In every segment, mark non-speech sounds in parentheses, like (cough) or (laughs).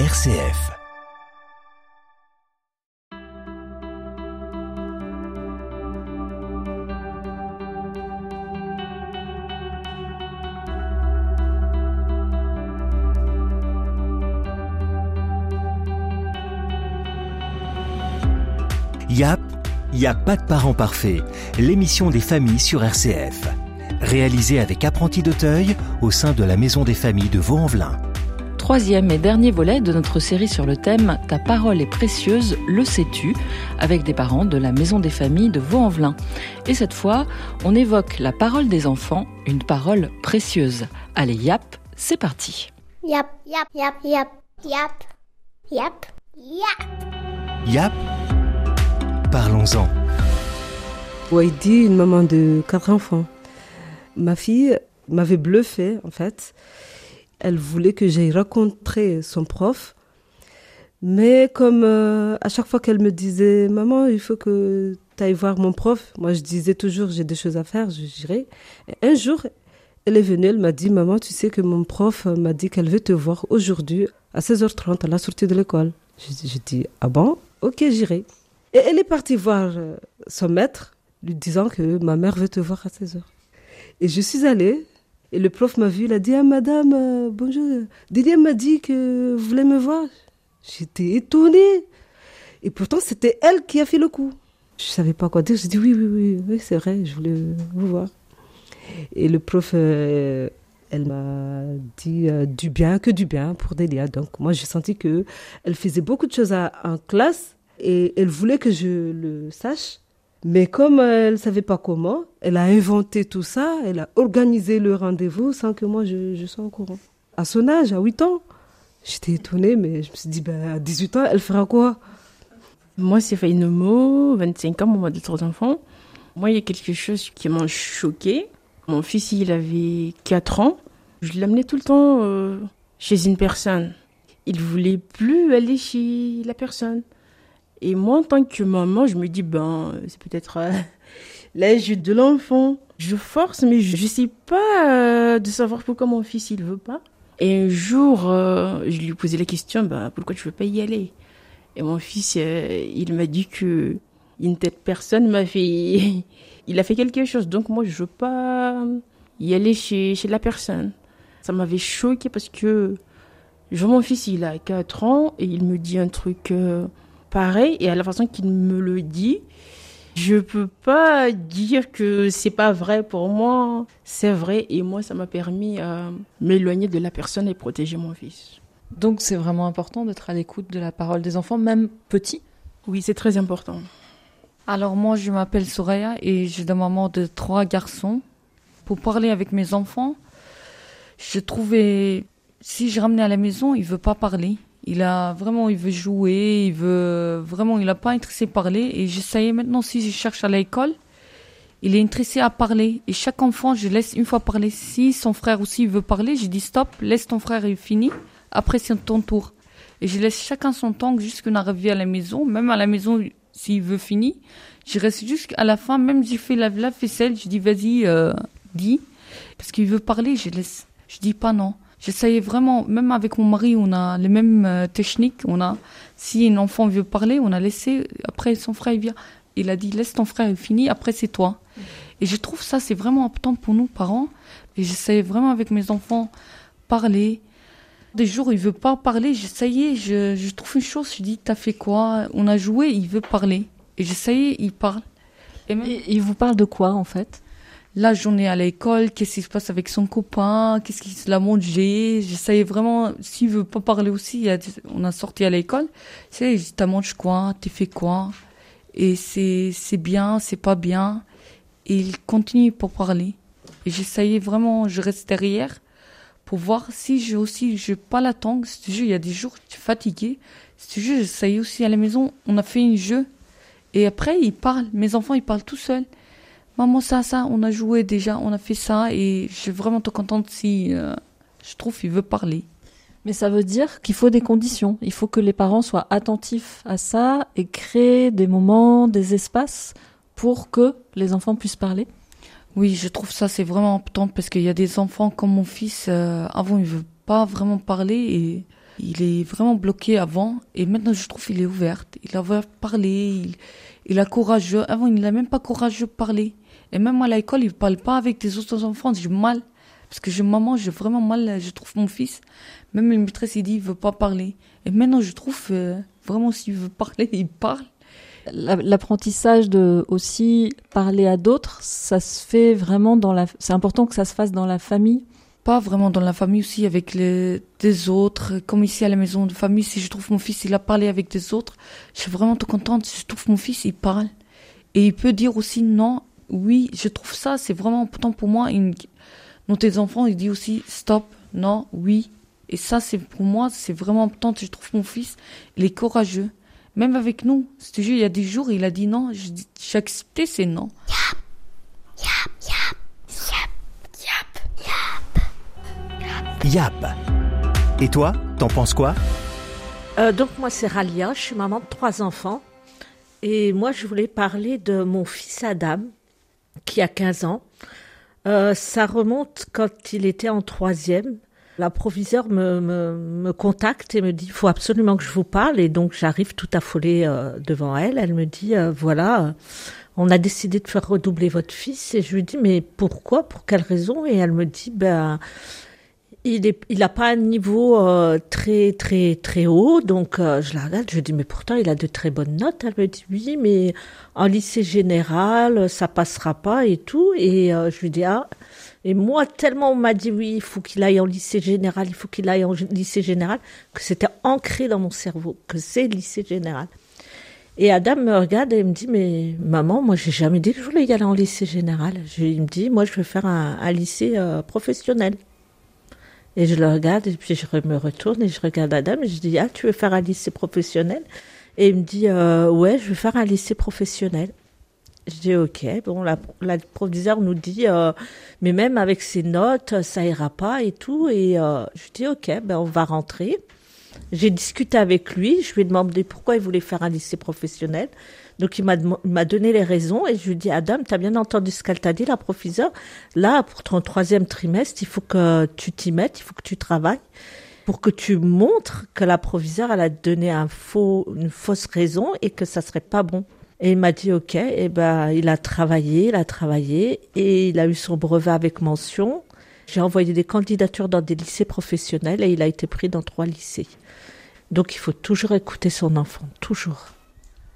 RCF. YAP, y a pas de parents parfaits, l'émission des familles sur RCF. Réalisée avec Apprenti d'Auteuil au sein de la Maison des familles de Vaux-en-Velin. Troisième et dernier volet de notre série sur le thème Ta parole est précieuse, le sais-tu avec des parents de la Maison des familles de Vaux-en-Velin. Et cette fois, on évoque la parole des enfants, une parole précieuse. Allez, yap, c'est parti. Yap, yap, yap, yap, yap, yap, yap. YAP, parlons-en. Waidi, une maman de quatre enfants. Ma fille m'avait bluffé, en fait. Elle voulait que j'aille rencontrer son prof. Mais comme euh, à chaque fois qu'elle me disait, maman, il faut que tu ailles voir mon prof, moi je disais toujours, j'ai des choses à faire, je. Un jour, elle est venue, elle m'a dit, maman, tu sais que mon prof m'a dit qu'elle veut te voir aujourd'hui à 16h30 à la sortie de l'école. J'ai j'ai dit, ah bon? Ok, j'irai. Et elle est partie voir euh, son maître, lui disant que ma mère veut te voir à 16h. Et je suis allée, et le prof m'a vu, il a dit, ah madame, euh, bonjour, Didier m'a dit que vous voulez me voir. J'étais étonnée. Et pourtant, c'était elle qui a fait le coup. Je savais pas quoi dire. J'ai dit, oui, oui, oui, c'est vrai, je voulais vous voir. Et le prof, euh, elle m'a dit euh, du bien, que du bien pour Delia. Donc moi, j'ai senti que elle faisait beaucoup de choses en classe et elle voulait que je le sache. Mais comme elle savait pas comment, elle a inventé tout ça, elle a organisé le rendez-vous sans que moi je, sois au courant. À son âge, à 8 ans, j'étais étonnée, mais je me suis dit, ben, à 18 ans, elle fera quoi? Moi, c'est Faïnomo, 25 ans, maman de trois enfants. Moi, il y a quelque chose qui m'a choqué. Mon fils, il avait 4 ans. Je l'amenais tout le temps euh, chez une personne. Il voulait plus aller chez la personne. Et moi, en tant que maman, je me dis, ben, c'est peut-être euh, (laughs) l'âge de l'enfant. Je force, mais je ne sais pas euh, de savoir pourquoi mon fils, il veut pas. Et un jour, euh, je lui ai posé la question, ben, pourquoi tu veux pas y aller? Et mon fils, euh, il m'a dit que une telle personne m'a fait, (laughs) il a fait quelque chose. Donc moi, je veux pas y aller chez, la personne. Ça m'avait choqué parce que vois mon fils, il a 4 ans et il me dit un truc pareil. Et à la façon qu'il me le dit, je peux pas dire que c'est pas vrai pour moi. C'est vrai et moi, ça m'a permis à m'éloigner de la personne et protéger mon fils. Donc c'est vraiment important d'être à l'écoute de la parole des enfants, même petits? Oui, c'est très important. Alors moi, je m'appelle Soraya et j'ai des maman de trois garçons. Pour parler avec mes enfants, je trouvais, si je ramenais à la maison, il veut pas parler. Il a vraiment, il veut jouer, il veut vraiment, il a pas intéressé à parler. Et j'essayais maintenant, si je cherche à l'école, il est intéressé à parler. Et chaque enfant, je laisse une fois parler. Si son frère aussi veut parler, je dis stop, laisse ton frère, il finit. Après, c'est ton tour. Et je laisse chacun son temps jusqu'on arrive à la maison. Même à la maison, s'il veut finir, je reste jusqu'à la fin. Même j'ai fait la, la vaisselle, je dis vas-y, euh, dis. Parce qu'il veut parler, je laisse. Je dis pas non. J'essayais vraiment, même avec mon mari, on a les mêmes euh, techniques. On a, si un enfant veut parler, on a laissé. Après, son frère il vient. Il a dit laisse ton frère, il finit. Après, c'est toi. Et je trouve ça, c'est vraiment important pour nous, parents. Et j'essayais vraiment avec mes enfants parler. Des jours, il veut pas parler. J'essayais, je, je trouve une chose, je dis, t'as fait quoi? On a joué, il veut parler. Et j'essayais, il parle. Et même il vous parle de quoi en fait? La journée à l'école, qu'est-ce qui se passe avec son copain, qu'est-ce qu'il a mangé. J'essayais vraiment, s'il veut pas parler aussi, on a sorti à l'école. C'est, t'as mangé quoi, t'as fait quoi? Et c'est, c'est bien, c'est pas bien. Et il continue pour parler. Et j'essayais vraiment, je reste derrière pour voir si j'ai aussi, j'ai pas la tu veux, il y a des jours, je suis fatiguée. Veux, j'essayais aussi à la maison. On a fait un jeu. Et après, ils parlent. Mes enfants, ils parlent tout seuls. Maman, ça, ça, on a joué déjà, on a fait ça. Et je suis vraiment trop contente si, euh, je trouve, il veut parler. Mais ça veut dire qu'il faut des conditions. Il faut que les parents soient attentifs à ça et créer des moments, des espaces pour que les enfants puissent parler. Oui, je trouve ça c'est vraiment important parce qu'il y a des enfants comme mon fils, euh, avant il veut pas vraiment parler et il est vraiment bloqué avant et maintenant je trouve qu'il est ouvert. Il a parler, il, il a courageux. Avant, il n'a même pas courageux de parler. Et même à l'école, il ne parle pas avec des autres enfants. J'ai mal. Parce que je, maman, j'ai vraiment mal. Je trouve mon fils. Même une maîtresse, il dit, il veut pas parler. Et maintenant, je trouve euh, vraiment, s'il veut parler, il parle. L'apprentissage de aussi parler à d'autres, ça se fait vraiment dans la. C'est important que ça se fasse dans la famille. Pas vraiment dans la famille aussi avec les des autres. Comme ici à la maison de famille, si je trouve mon fils, il a parlé avec des autres, je suis vraiment tout contente. Si je trouve mon fils, il parle et il peut dire aussi non. Oui, je trouve ça, c'est vraiment important pour moi. Une... Dans tes enfants, il dit aussi stop, non, oui. Et ça, c'est pour moi, c'est vraiment important. Je trouve mon fils, il est courageux. Même avec nous. C'est il y a des jours, il a dit non. J'ai accepté, c'est non. Yap. Et toi, t'en penses quoi? Euh, Donc moi, c'est Ralia, je suis maman de trois enfants. Et moi, je voulais parler de mon fils Adam, qui a 15 ans. Euh, ça remonte quand il était en troisième. La proviseure me, me, contacte et me dit il faut absolument que je vous parle et donc j'arrive tout affolée euh, devant elle. Elle me dit voilà on a décidé de faire redoubler votre fils et je lui dis mais pourquoi? Pour quelle raison? Et elle me dit ben il est il pas un niveau très très très haut donc je la regarde je dis mais pourtant il a de très bonnes notes elle me dit oui mais en lycée général ça passera pas et tout et je lui dis ah et moi, tellement on m'a dit oui, il faut qu'il aille en lycée général, il faut qu'il aille en lycée général, que c'était ancré dans mon cerveau, que c'est lycée général. Et Adam me regarde et me dit, mais maman, moi, j'ai jamais dit que je voulais y aller en lycée général. Je, il me dit, moi, je veux faire un, lycée euh, professionnel. Et je le regarde et puis je me retourne et je regarde Adam et je dis, ah, tu veux faire un lycée professionnel? Et il me dit, euh, ouais, je veux faire un lycée professionnel. Je dis ok. Bon, la, la proviseur nous dit, euh, mais même avec ses notes, ça ira pas et tout. Et euh, je dis ok, ben on va rentrer. J'ai discuté avec lui. Je lui ai demandé pourquoi il voulait faire un lycée professionnel. Donc il m'a donné les raisons et je lui ai dit Adam, tu as bien entendu ce qu'elle t'a dit, la proviseur. Là, pour ton troisième trimestre, il faut que tu t'y mettes, il faut que tu travailles pour que tu montres que la proviseure elle a donné un faux, une fausse raison et que ça serait pas bon. Et il m'a dit OK, et ben il a travaillé, il a travaillé et il a eu son brevet avec mention. J'ai envoyé des candidatures dans des lycées professionnels et il a été pris dans trois lycées. Donc il faut toujours écouter son enfant, toujours.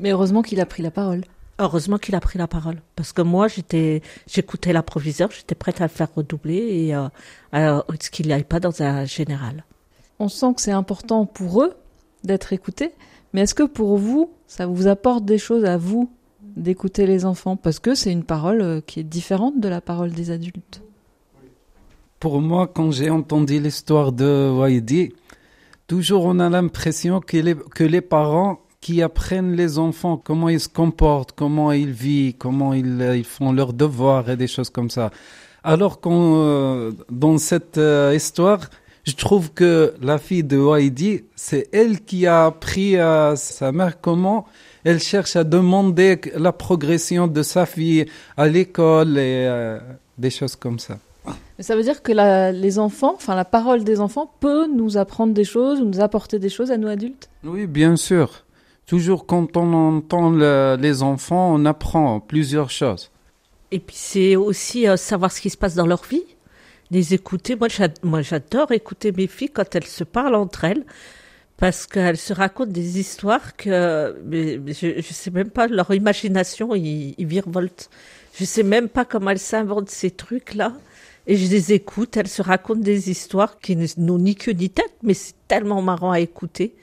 Mais heureusement qu'il a pris la parole. Heureusement qu'il a pris la parole, parce que moi j'étais, j'écoutais la proviseure, j'étais prête à le faire redoubler et euh, à ce qu'il n'aille pas dans un général. On sent que c'est important pour eux d'être écoutés, mais est-ce que pour vous, ça vous apporte des choses à vous d'écouter les enfants? Parce que c'est une parole euh, qui est différente de la parole des adultes. Pour moi, quand j'ai entendu l'histoire de Waidi, toujours on a l'impression que les, que les parents qui apprennent les enfants comment ils se comportent, comment ils vivent, comment ils, euh, ils font leurs devoirs et des choses comme ça. Alors qu'on, euh, dans cette histoire, je trouve que la fille de Waidi, c'est elle qui a appris à sa mère comment elle cherche à demander la progression de sa fille à l'école et euh, des choses comme ça. Mais ça veut dire que la, les enfants, enfin la parole des enfants peut nous apprendre des choses ou nous apporter des choses à nous adultes? Oui, bien sûr. Toujours quand on entend les enfants, on apprend plusieurs choses. Et puis c'est aussi euh, savoir ce qui se passe dans leur vie les écouter. Moi, j'adore écouter mes filles quand elles se parlent entre elles parce qu'elles se racontent des histoires que je, je sais même pas leur imagination ils, virevoltent. Je sais même pas comment elles s'inventent ces trucs là. Et je les écoute, elles se racontent des histoires qui n'ont ni queue ni tête, mais c'est tellement marrant à écouter.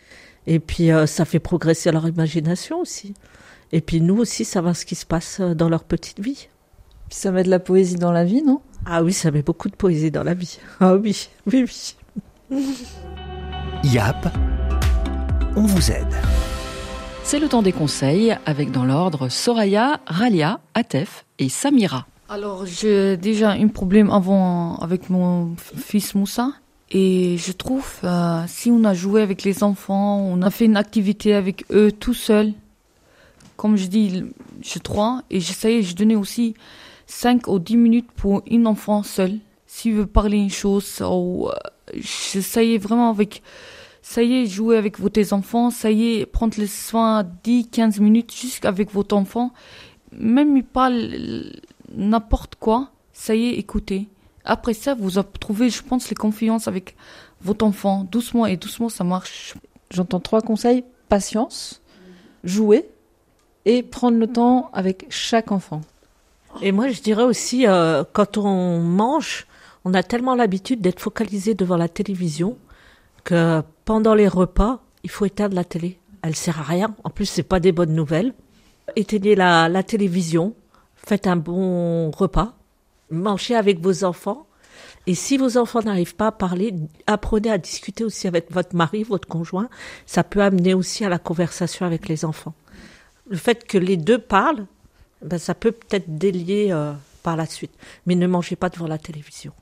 Et puis euh, ça fait progresser leur imagination aussi. Et puis nous aussi, savoir ce qui se passe euh, dans leur petite vie. Puis ça met de la poésie dans la vie, non? Ah oui, ça met beaucoup de poésie dans la vie. (laughs) Ah oui, oui, oui. (laughs) Yap, on vous aide. C'est le temps des conseils avec dans l'ordre Soraya, Ralia, Atef et Samira. Alors j'ai déjà un problème avant avec mon fils Moussa et je trouve euh, si on a joué avec les enfants, on a fait une activité avec eux tout seul, comme je dis, je trois et j'essayais, je donnais aussi 5 ou 10 minutes pour une enfant seule. S'il veut parler une chose, ou, euh, j'essayais vraiment avec ça y est, jouer avec vos tes enfants, ça y est, prendre les soins 10, 15 minutes juste avec votre enfant. Même il parle n'importe quoi, ça y est, écoutez. Après ça, vous trouvez, je pense, les confiances avec votre enfant. Doucement et doucement, ça marche. J'entends trois conseils. Patience, jouer et prendre le temps avec chaque enfant. Et moi, je dirais aussi, euh, quand on mange, on a tellement l'habitude d'être focalisé devant la télévision que pendant les repas, il faut éteindre la télé. Elle sert à rien. En plus, c'est pas des bonnes nouvelles. Éteignez la, la télévision, faites un bon repas, mangez avec vos enfants. Et si vos enfants n'arrivent pas à parler, apprenez à discuter aussi avec votre mari, votre conjoint. Ça peut amener aussi à la conversation avec les enfants. Le fait que les deux parlent, ben, ça peut peut-être délier euh, par la suite. Mais ne mangez pas devant la télévision.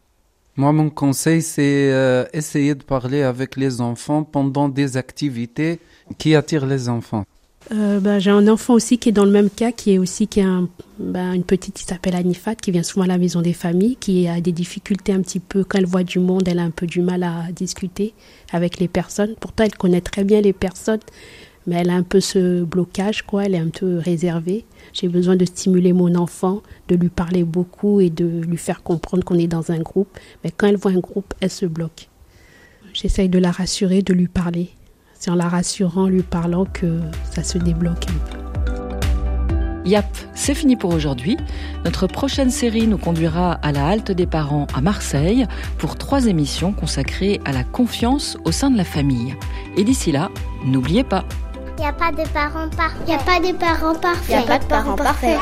Moi, mon conseil, c'est euh, essayer de parler avec les enfants pendant des activités qui attirent les enfants. Euh, bah, j'ai un enfant aussi qui est dans le même cas, qui est aussi qui a un, bah, une petite qui s'appelle Anifat, qui vient souvent à la maison des familles, qui a des difficultés un petit peu quand elle voit du monde, elle a un peu du mal à discuter avec les personnes. Pourtant, elle connaît très bien les personnes, mais elle a un peu ce blocage, quoi. Elle est un peu réservée. J'ai besoin de stimuler mon enfant, de lui parler beaucoup et de lui faire comprendre qu'on est dans un groupe. Mais quand elle voit un groupe, elle se bloque. J'essaye de la rassurer, de lui parler. C'est en la rassurant, lui parlant que ça se débloque un peu. Yap, c'est fini pour aujourd'hui. Notre prochaine série nous conduira à la halte des parents à Marseille pour trois émissions consacrées à la confiance au sein de la famille. Et d'ici là, n'oubliez pas, il n'y a pas de parents parfaits. Il n'y a pas de parents parfaits. Il n'y a pas de parents parfaits.